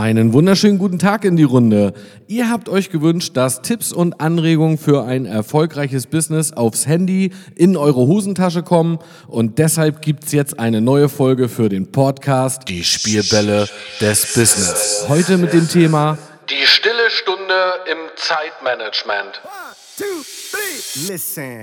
Einen wunderschönen guten Tag in die Runde. Ihr habt euch gewünscht, dass Tipps und Anregungen für ein erfolgreiches Business aufs Handy in eure Hosentasche kommen und deshalb gibt's jetzt eine neue Folge für den Podcast Die Spielbälle des Business. Heute mit dem Thema Die stille Stunde im Zeitmanagement. One, two, three. Listen.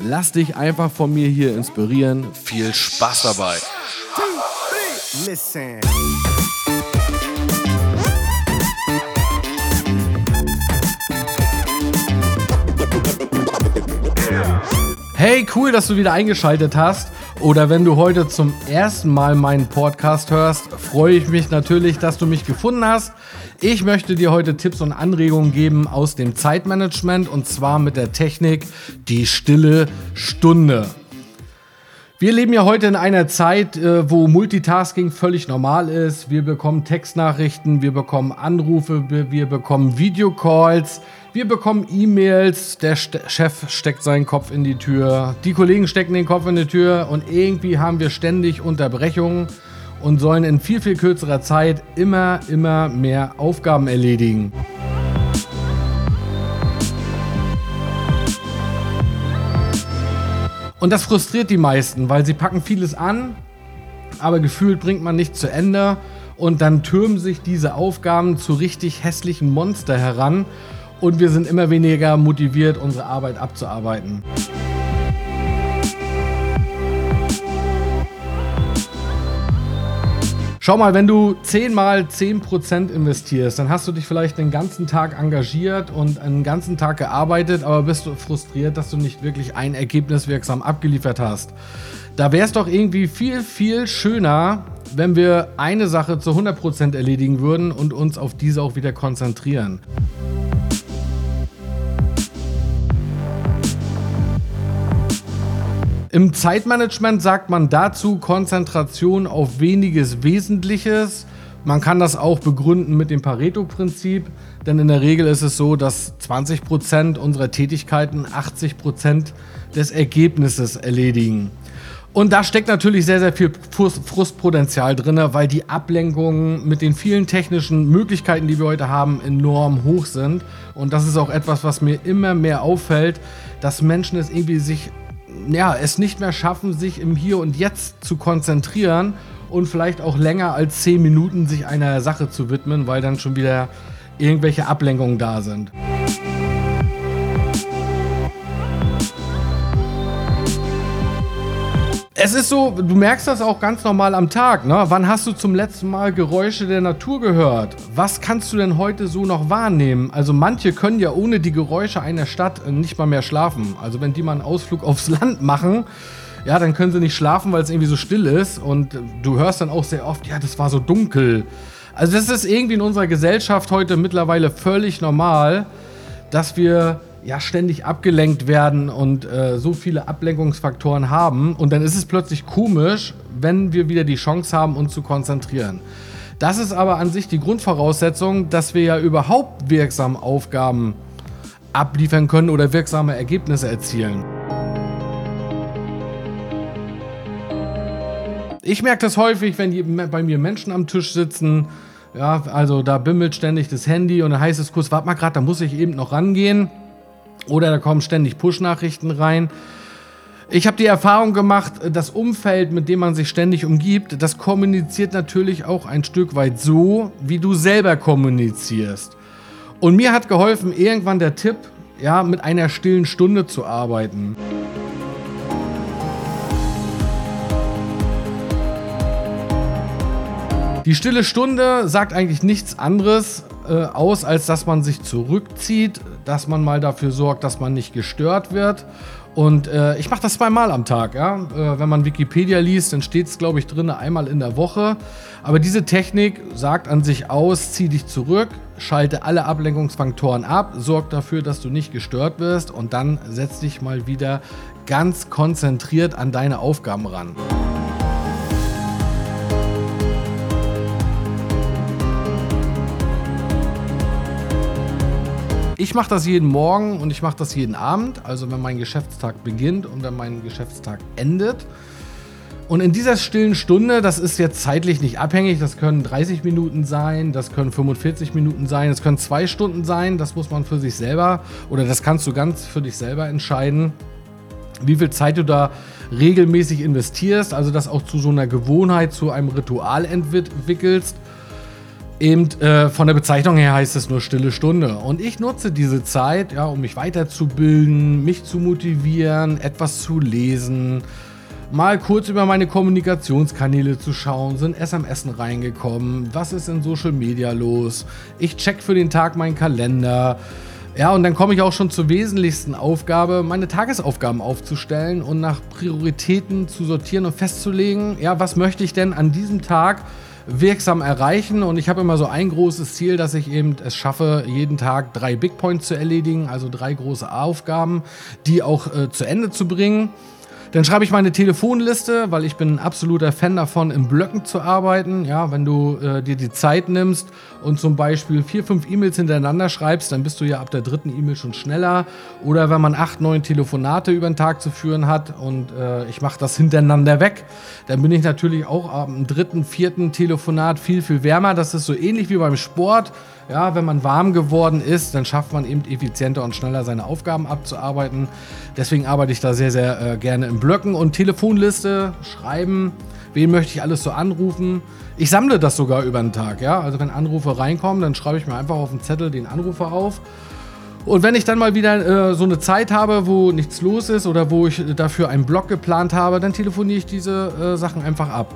Lass dich einfach von mir hier inspirieren. Viel Spaß dabei. Listen. Hey, cool, dass du wieder eingeschaltet hast. Oder wenn du heute zum ersten Mal meinen Podcast hörst, freue ich mich natürlich, dass du mich gefunden hast. Ich möchte dir heute Tipps und Anregungen geben aus dem Zeitmanagement und zwar mit der Technik die stille Stunde. Wir leben ja heute in einer Zeit, äh, wo Multitasking völlig normal ist. Wir bekommen Textnachrichten, wir bekommen Anrufe, wir bekommen Videocalls, wir bekommen E-Mails. Der Chef steckt seinen Kopf in die Tür, die Kollegen stecken den Kopf in die Tür und irgendwie haben wir ständig Unterbrechungen und sollen in viel, viel kürzerer Zeit immer, immer mehr Aufgaben erledigen. Und das frustriert die meisten, weil sie packen vieles an, aber gefühlt bringt man nichts zu Ende und dann türmen sich diese Aufgaben zu richtig hässlichen Monster heran und wir sind immer weniger motiviert, unsere Arbeit abzuarbeiten. Schau mal, wenn du 10 mal 10% investierst, dann hast du dich vielleicht den ganzen Tag engagiert und einen ganzen Tag gearbeitet, aber bist du frustriert, dass du nicht wirklich ein Ergebnis wirksam abgeliefert hast. Da wäre es doch irgendwie viel, viel schöner, wenn wir eine Sache zu 100% erledigen würden und uns auf diese auch wieder konzentrieren. Im Zeitmanagement sagt man dazu Konzentration auf weniges Wesentliches. Man kann das auch begründen mit dem Pareto-Prinzip, denn in der Regel ist es so, dass 20 Prozent unserer Tätigkeiten 80 Prozent des Ergebnisses erledigen. Und da steckt natürlich sehr, sehr viel Frustpotenzial drin, weil die Ablenkungen mit den vielen technischen Möglichkeiten, die wir heute haben, enorm hoch sind. Und das ist auch etwas, was mir immer mehr auffällt, dass Menschen es irgendwie sich ja, es nicht mehr schaffen, sich im Hier und Jetzt zu konzentrieren und vielleicht auch länger als 10 Minuten sich einer Sache zu widmen, weil dann schon wieder irgendwelche Ablenkungen da sind. Es ist so, du merkst das auch ganz normal am Tag. Ne? Wann hast du zum letzten Mal Geräusche der Natur gehört? Was kannst du denn heute so noch wahrnehmen? Also manche können ja ohne die Geräusche einer Stadt nicht mal mehr schlafen. Also wenn die mal einen Ausflug aufs Land machen, ja, dann können sie nicht schlafen, weil es irgendwie so still ist. Und du hörst dann auch sehr oft, ja, das war so dunkel. Also das ist irgendwie in unserer Gesellschaft heute mittlerweile völlig normal, dass wir ja ständig abgelenkt werden und äh, so viele Ablenkungsfaktoren haben. Und dann ist es plötzlich komisch, wenn wir wieder die Chance haben, uns zu konzentrieren. Das ist aber an sich die Grundvoraussetzung, dass wir ja überhaupt wirksam Aufgaben abliefern können oder wirksame Ergebnisse erzielen. Ich merke das häufig, wenn bei mir Menschen am Tisch sitzen. Ja, also da bimmelt ständig das Handy und dann heißt es kurz, warte mal gerade, da muss ich eben noch rangehen. Oder da kommen ständig Push-Nachrichten rein. Ich habe die Erfahrung gemacht, das Umfeld, mit dem man sich ständig umgibt, das kommuniziert natürlich auch ein Stück weit so, wie du selber kommunizierst. Und mir hat geholfen irgendwann der Tipp, ja, mit einer stillen Stunde zu arbeiten. Die stille Stunde sagt eigentlich nichts anderes äh, aus, als dass man sich zurückzieht, dass man mal dafür sorgt, dass man nicht gestört wird Und äh, ich mache das zweimal am Tag. Ja? Äh, wenn man Wikipedia liest, dann steht es, glaube ich, drin, einmal in der Woche. Aber diese Technik sagt an sich aus, zieh dich zurück, schalte alle Ablenkungsfaktoren ab, sorg dafür, dass du nicht gestört wirst und dann setz dich mal wieder ganz konzentriert an deine Aufgaben ran. Ich mache das jeden Morgen und ich mache das jeden Abend, also wenn mein Geschäftstag beginnt und wenn mein Geschäftstag endet. Und in dieser stillen Stunde, das ist jetzt zeitlich nicht abhängig, das können 30 Minuten sein, das können 45 Minuten sein, das können zwei Stunden sein, das muss man für sich selber oder das kannst du ganz für dich selber entscheiden, wie viel Zeit du da regelmäßig investierst, also das auch zu so einer Gewohnheit, zu einem Ritual entwickelst. Eben äh, von der Bezeichnung her heißt es nur stille Stunde. Und ich nutze diese Zeit, ja, um mich weiterzubilden, mich zu motivieren, etwas zu lesen, mal kurz über meine Kommunikationskanäle zu schauen, sind SMS reingekommen, was ist in Social Media los, ich check für den Tag meinen Kalender. Ja, und dann komme ich auch schon zur wesentlichsten Aufgabe, meine Tagesaufgaben aufzustellen und nach Prioritäten zu sortieren und festzulegen, ja, was möchte ich denn an diesem Tag wirksam erreichen. Und ich habe immer so ein großes Ziel, dass ich eben es schaffe, jeden Tag drei Big Points zu erledigen, also drei große Aufgaben, die auch äh, zu Ende zu bringen. Dann schreibe ich meine Telefonliste, weil ich bin ein absoluter Fan davon, in Blöcken zu arbeiten. Ja, wenn du äh, dir die Zeit nimmst und zum Beispiel vier, fünf E-Mails hintereinander schreibst, dann bist du ja ab der dritten E-Mail schon schneller. Oder wenn man acht, neun Telefonate über den Tag zu führen hat und äh, ich mache das hintereinander weg, dann bin ich natürlich auch am dritten, vierten Telefonat viel, viel wärmer. Das ist so ähnlich wie beim Sport. Ja, wenn man warm geworden ist, dann schafft man eben effizienter und schneller seine Aufgaben abzuarbeiten. Deswegen arbeite ich da sehr, sehr äh, gerne in Blöcken und Telefonliste schreiben. Wen möchte ich alles so anrufen? Ich sammle das sogar über den Tag, ja. Also wenn Anrufe reinkommen, dann schreibe ich mir einfach auf den Zettel den Anrufer auf. Und wenn ich dann mal wieder äh, so eine Zeit habe, wo nichts los ist oder wo ich dafür einen Blog geplant habe, dann telefoniere ich diese äh, Sachen einfach ab.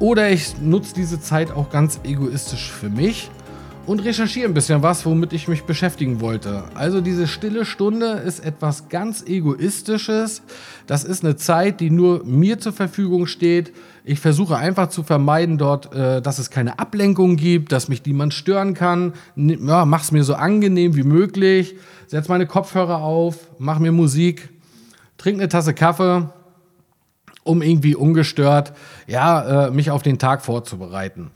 Oder ich nutze diese Zeit auch ganz egoistisch für mich und recherchiere ein bisschen was, womit ich mich beschäftigen wollte. Also diese stille Stunde ist etwas ganz Egoistisches. Das ist eine Zeit, die nur mir zur Verfügung steht. Ich versuche einfach zu vermeiden dort, äh, dass es keine Ablenkung gibt, dass mich niemand stören kann. Ja, mach's mir so angenehm wie möglich. Setz meine Kopfhörer auf, mach mir Musik, trink eine Tasse Kaffee, um irgendwie ungestört, ja, äh, mich auf den Tag vorzubereiten.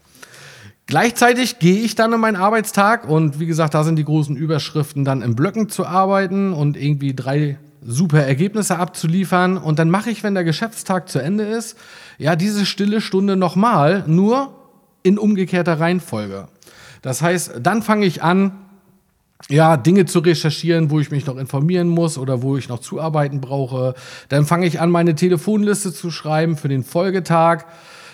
Gleichzeitig gehe ich dann in meinen Arbeitstag und wie gesagt, da sind die großen Überschriften dann in Blöcken zu arbeiten und irgendwie drei super Ergebnisse abzuliefern. Und dann mache ich, wenn der Geschäftstag zu Ende ist, ja, diese stille Stunde nochmal, nur in umgekehrter Reihenfolge. Das heißt, dann fange ich an, ja, Dinge zu recherchieren, wo ich mich noch informieren muss oder wo ich noch zuarbeiten brauche. Dann fange ich an, meine Telefonliste zu schreiben für den Folgetag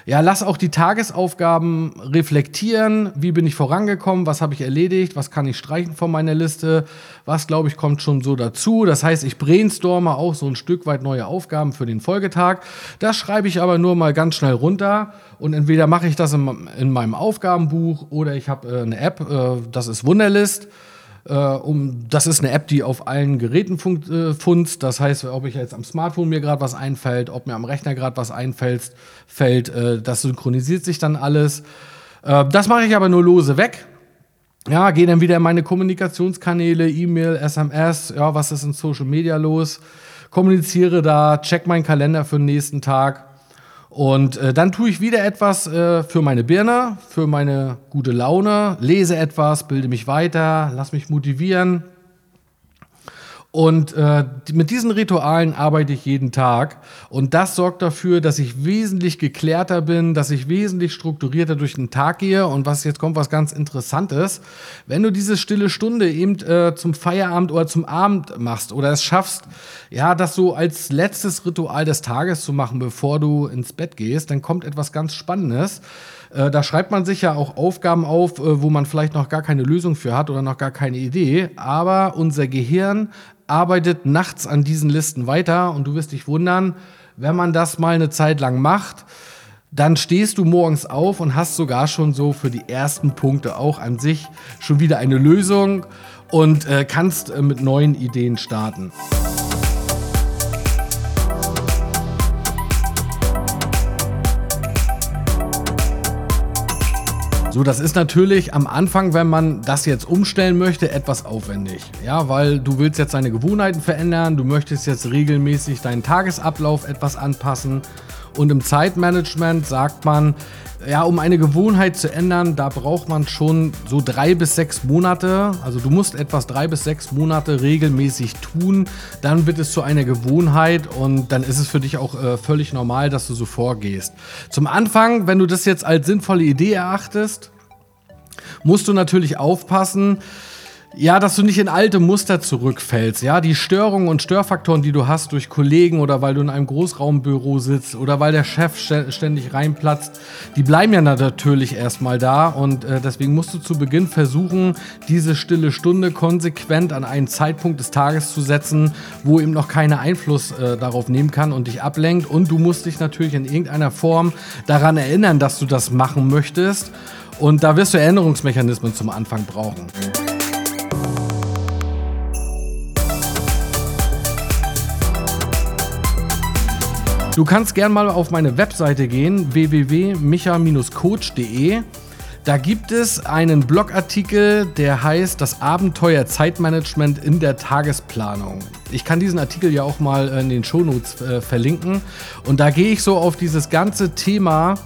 ja, lass auch die Tagesaufgaben reflektieren. Wie bin ich vorangekommen? Was habe ich erledigt? Was kann ich streichen von meiner Liste? Was, glaube ich, kommt schon so dazu? Das heißt, ich brainstorme auch so ein Stück weit neue Aufgaben für den Folgetag. Das schreibe ich aber nur mal ganz schnell runter. Und entweder mache ich das in, in meinem Aufgabenbuch oder ich habe äh, eine App, äh, das ist Wunderlist. Äh, um, das ist eine App, die auf allen Geräten funkt, äh, funzt. Das heißt, ob ich jetzt am Smartphone mir gerade was einfällt, ob mir am Rechner gerade was einfällt, fällt, äh, das synchronisiert sich dann alles. Äh, das mache ich aber nur lose weg. Ja, gehe dann wieder in meine Kommunikationskanäle, E-Mail, SMS, ja, was ist in Social Media los? Kommuniziere da, check meinen Kalender für den nächsten Tag und äh, dann tue ich wieder etwas äh, für meine Birne, für meine gute Laune, lese etwas, bilde mich weiter, lass mich motivieren. Und äh, mit diesen Ritualen arbeite ich jeden Tag. Und das sorgt dafür, dass ich wesentlich geklärter bin, dass ich wesentlich strukturierter durch den Tag gehe. Und was jetzt kommt, was ganz Interessantes. Wenn du diese stille Stunde eben äh, zum Feierabend oder zum Abend machst oder es schaffst, ja, das so als letztes Ritual des Tages zu machen, bevor du ins Bett gehst, dann kommt etwas ganz Spannendes. Äh, da schreibt man sich ja auch Aufgaben auf, äh, wo man vielleicht noch gar keine Lösung für hat oder noch gar keine Idee. Aber unser Gehirn arbeitet nachts an diesen Listen weiter und du wirst dich wundern, wenn man das mal eine Zeit lang macht, dann stehst du morgens auf und hast sogar schon so für die ersten Punkte auch an sich schon wieder eine Lösung und äh, kannst äh, mit neuen Ideen starten. So, das ist natürlich am Anfang, wenn man das jetzt umstellen möchte, etwas aufwendig. Ja, weil du willst jetzt deine Gewohnheiten verändern, du möchtest jetzt regelmäßig deinen Tagesablauf etwas anpassen. Und im Zeitmanagement sagt man, ja, um eine Gewohnheit zu ändern, da braucht man schon so drei bis sechs Monate. Also du musst etwas drei bis sechs Monate regelmäßig tun. Dann wird es zu einer Gewohnheit und dann ist es für dich auch äh, völlig normal, dass du so vorgehst. Zum Anfang, wenn du das jetzt als sinnvolle Idee erachtest, musst du natürlich aufpassen, ja, dass du nicht in alte Muster zurückfällst. Ja, die Störungen und Störfaktoren, die du hast durch Kollegen oder weil du in einem Großraumbüro sitzt oder weil der Chef ständig reinplatzt, die bleiben ja natürlich erstmal da und äh, deswegen musst du zu Beginn versuchen, diese stille Stunde konsequent an einen Zeitpunkt des Tages zu setzen, wo eben noch keiner Einfluss äh, darauf nehmen kann und dich ablenkt und du musst dich natürlich in irgendeiner Form daran erinnern, dass du das machen möchtest und da wirst du Erinnerungsmechanismen zum Anfang brauchen. Du kannst gern mal auf meine Webseite gehen, www.micha-coach.de. Da gibt es einen Blogartikel, der heißt Das Abenteuer Zeitmanagement in der Tagesplanung. Ich kann diesen Artikel ja auch mal in den Shownotes äh, verlinken. Und da gehe ich so auf dieses ganze Thema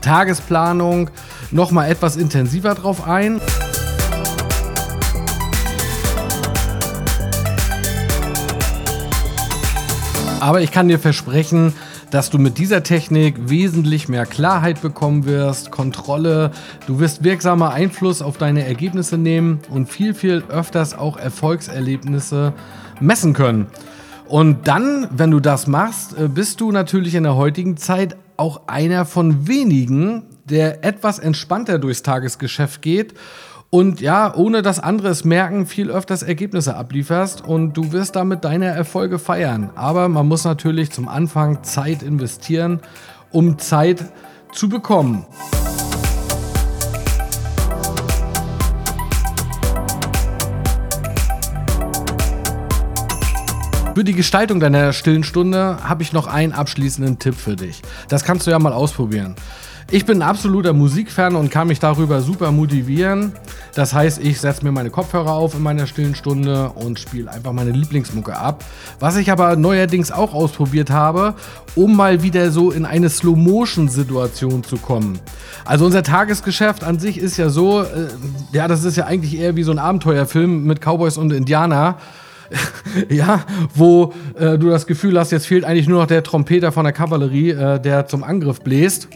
Tagesplanung nochmal etwas intensiver drauf ein. Aber ich kann dir versprechen, dass du mit dieser Technik wesentlich mehr Klarheit bekommen wirst, Kontrolle, du wirst wirksamer Einfluss auf deine Ergebnisse nehmen und viel, viel öfters auch Erfolgserlebnisse messen können. Und dann, wenn du das machst, äh, bist du natürlich in der heutigen Zeit auch einer von wenigen, der etwas entspannter durchs Tagesgeschäft geht und ja, ohne dass andere es merken, viel öfters Ergebnisse ablieferst und du wirst damit deine Erfolge feiern. Aber man muss natürlich zum Anfang Zeit investieren, um Zeit zu bekommen. Für die Gestaltung deiner stillen Stunde habe ich noch einen abschließenden Tipp für dich. Das kannst du ja mal ausprobieren. Ich bin ein absoluter Musikfan und kann mich darüber super motivieren. Das heißt, ich setze mir meine Kopfhörer auf in meiner stillen Stunde und spiele einfach meine Lieblingsmucke ab. Was ich aber neuerdings auch ausprobiert habe, um mal wieder so in eine Slow-Motion-Situation zu kommen. Also unser Tagesgeschäft an sich ist ja so, äh, ja, das ist ja eigentlich eher wie so ein Abenteuerfilm mit Cowboys und Indianer. ja, wo äh, du das Gefühl hast, jetzt fehlt eigentlich nur noch der Trompeter von der Kavallerie, äh, der zum Angriff bläst.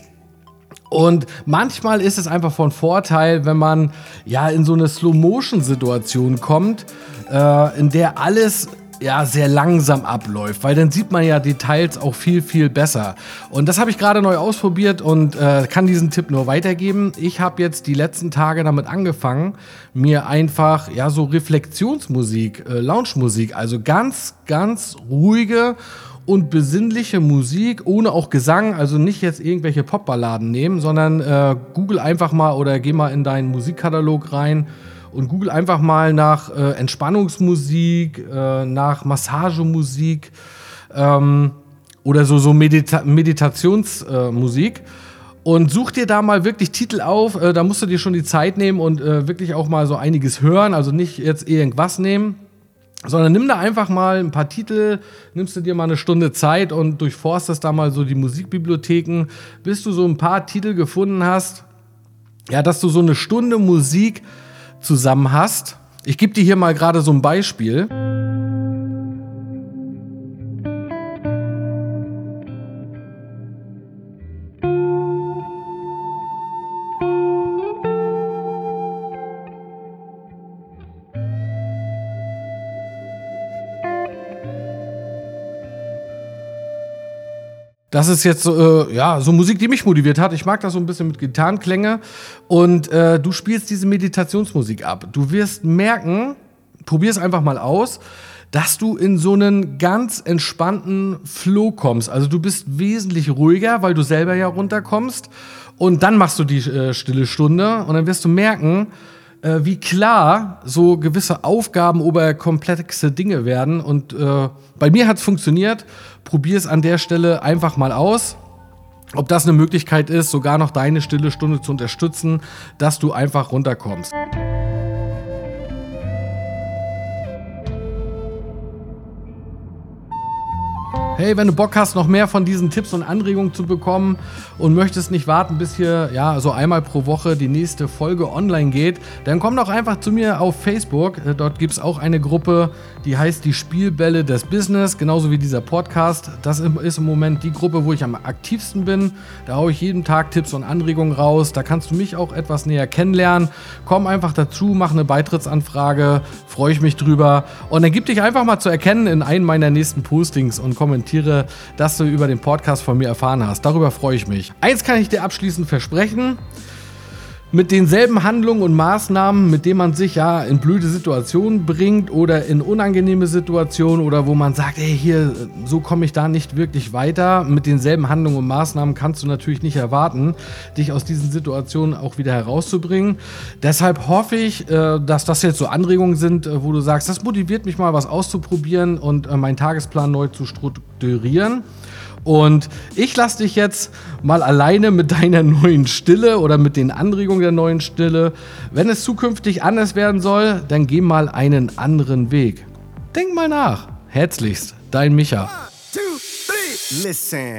Und manchmal ist es einfach von Vorteil, wenn man ja in so eine Slow-Motion-Situation kommt, äh, in der alles ja sehr langsam abläuft, weil dann sieht man ja Details auch viel, viel besser. Und das habe ich gerade neu ausprobiert und äh, kann diesen Tipp nur weitergeben. Ich habe jetzt die letzten Tage damit angefangen, mir einfach ja so Reflexionsmusik, äh, Lounge-Musik, also ganz, ganz ruhige und besinnliche Musik ohne auch Gesang, also nicht jetzt irgendwelche Popballaden nehmen, sondern äh, google einfach mal oder geh mal in deinen Musikkatalog rein und google einfach mal nach äh, Entspannungsmusik, äh, nach Massagemusik ähm, oder so, so Medita Meditationsmusik. und such dir da mal wirklich Titel auf. Äh, da musst du dir schon die Zeit nehmen und äh, wirklich auch mal so einiges hören. Also nicht jetzt irgendwas nehmen sondern nimm da einfach mal ein paar Titel, nimmst du dir mal eine Stunde Zeit und durchforstest da mal so die Musikbibliotheken, bis du so ein paar Titel gefunden hast, ja, dass du so eine Stunde Musik zusammen hast. Ich gebe dir hier mal gerade so ein Beispiel. Das ist jetzt so, äh, ja, so Musik, die mich motiviert hat. Ich mag das so ein bisschen mit Gitarrenklänge. Und äh, du spielst diese Meditationsmusik ab. Du wirst merken, probier es einfach mal aus, dass du in so einen ganz entspannten Flow kommst. Also du bist wesentlich ruhiger, weil du selber ja runterkommst. Und dann machst du die äh, stille Stunde und dann wirst du merken, äh, wie klar so gewisse Aufgaben oder komplexe Dinge werden. Und äh, bei mir hat es funktioniert. Probier es an der Stelle einfach mal aus. ob das eine Möglichkeit ist, sogar noch deine stille Stunde zu unterstützen, dass du einfach runterkommst. Hey, wenn du Bock hast, noch mehr von diesen Tipps und Anregungen zu bekommen und möchtest nicht warten, bis hier ja so einmal pro Woche die nächste Folge online geht, dann komm doch einfach zu mir auf Facebook. Äh, dort gibt es auch eine Gruppe, die heißt die Spielbälle des Business, genauso wie dieser Podcast. Das ist im Moment die Gruppe, wo ich am aktivsten bin. Da haue ich jeden Tag Tipps und Anregungen raus. Da kannst du mich auch etwas näher kennenlernen. Komm einfach dazu, mach eine Beitrittsanfrage, freue ich mich drüber. Und dann gib dich einfach mal zu erkennen in einem meiner nächsten Postings und kommentiere kommentiere, dass du über den Podcast von mir erfahren hast. Darüber freue ich mich. Eins kann ich dir abschließend versprechen mit denselben Handlungen und Maßnahmen, mit denen man sich ja in blöde Situationen bringt oder in unangenehme Situationen oder wo man sagt, hey, hier, so komme ich da nicht wirklich weiter. Mit denselben Handlungen und Maßnahmen kannst du natürlich nicht erwarten, dich aus diesen Situationen auch wieder herauszubringen. Deshalb hoffe ich, äh, dass das jetzt so Anregungen sind, äh, wo du sagst, das motiviert mich mal, was auszuprobieren und äh, meinen Tagesplan neu zu strukturieren. Und ich lasse dich jetzt mal alleine mit deiner neuen Stille oder mit den Anregungen der neuen Stille. Wenn es zukünftig anders werden soll, dann geh mal einen anderen Weg. Denk mal nach. Herzlichst, dein Micha. One, two, three. Listen.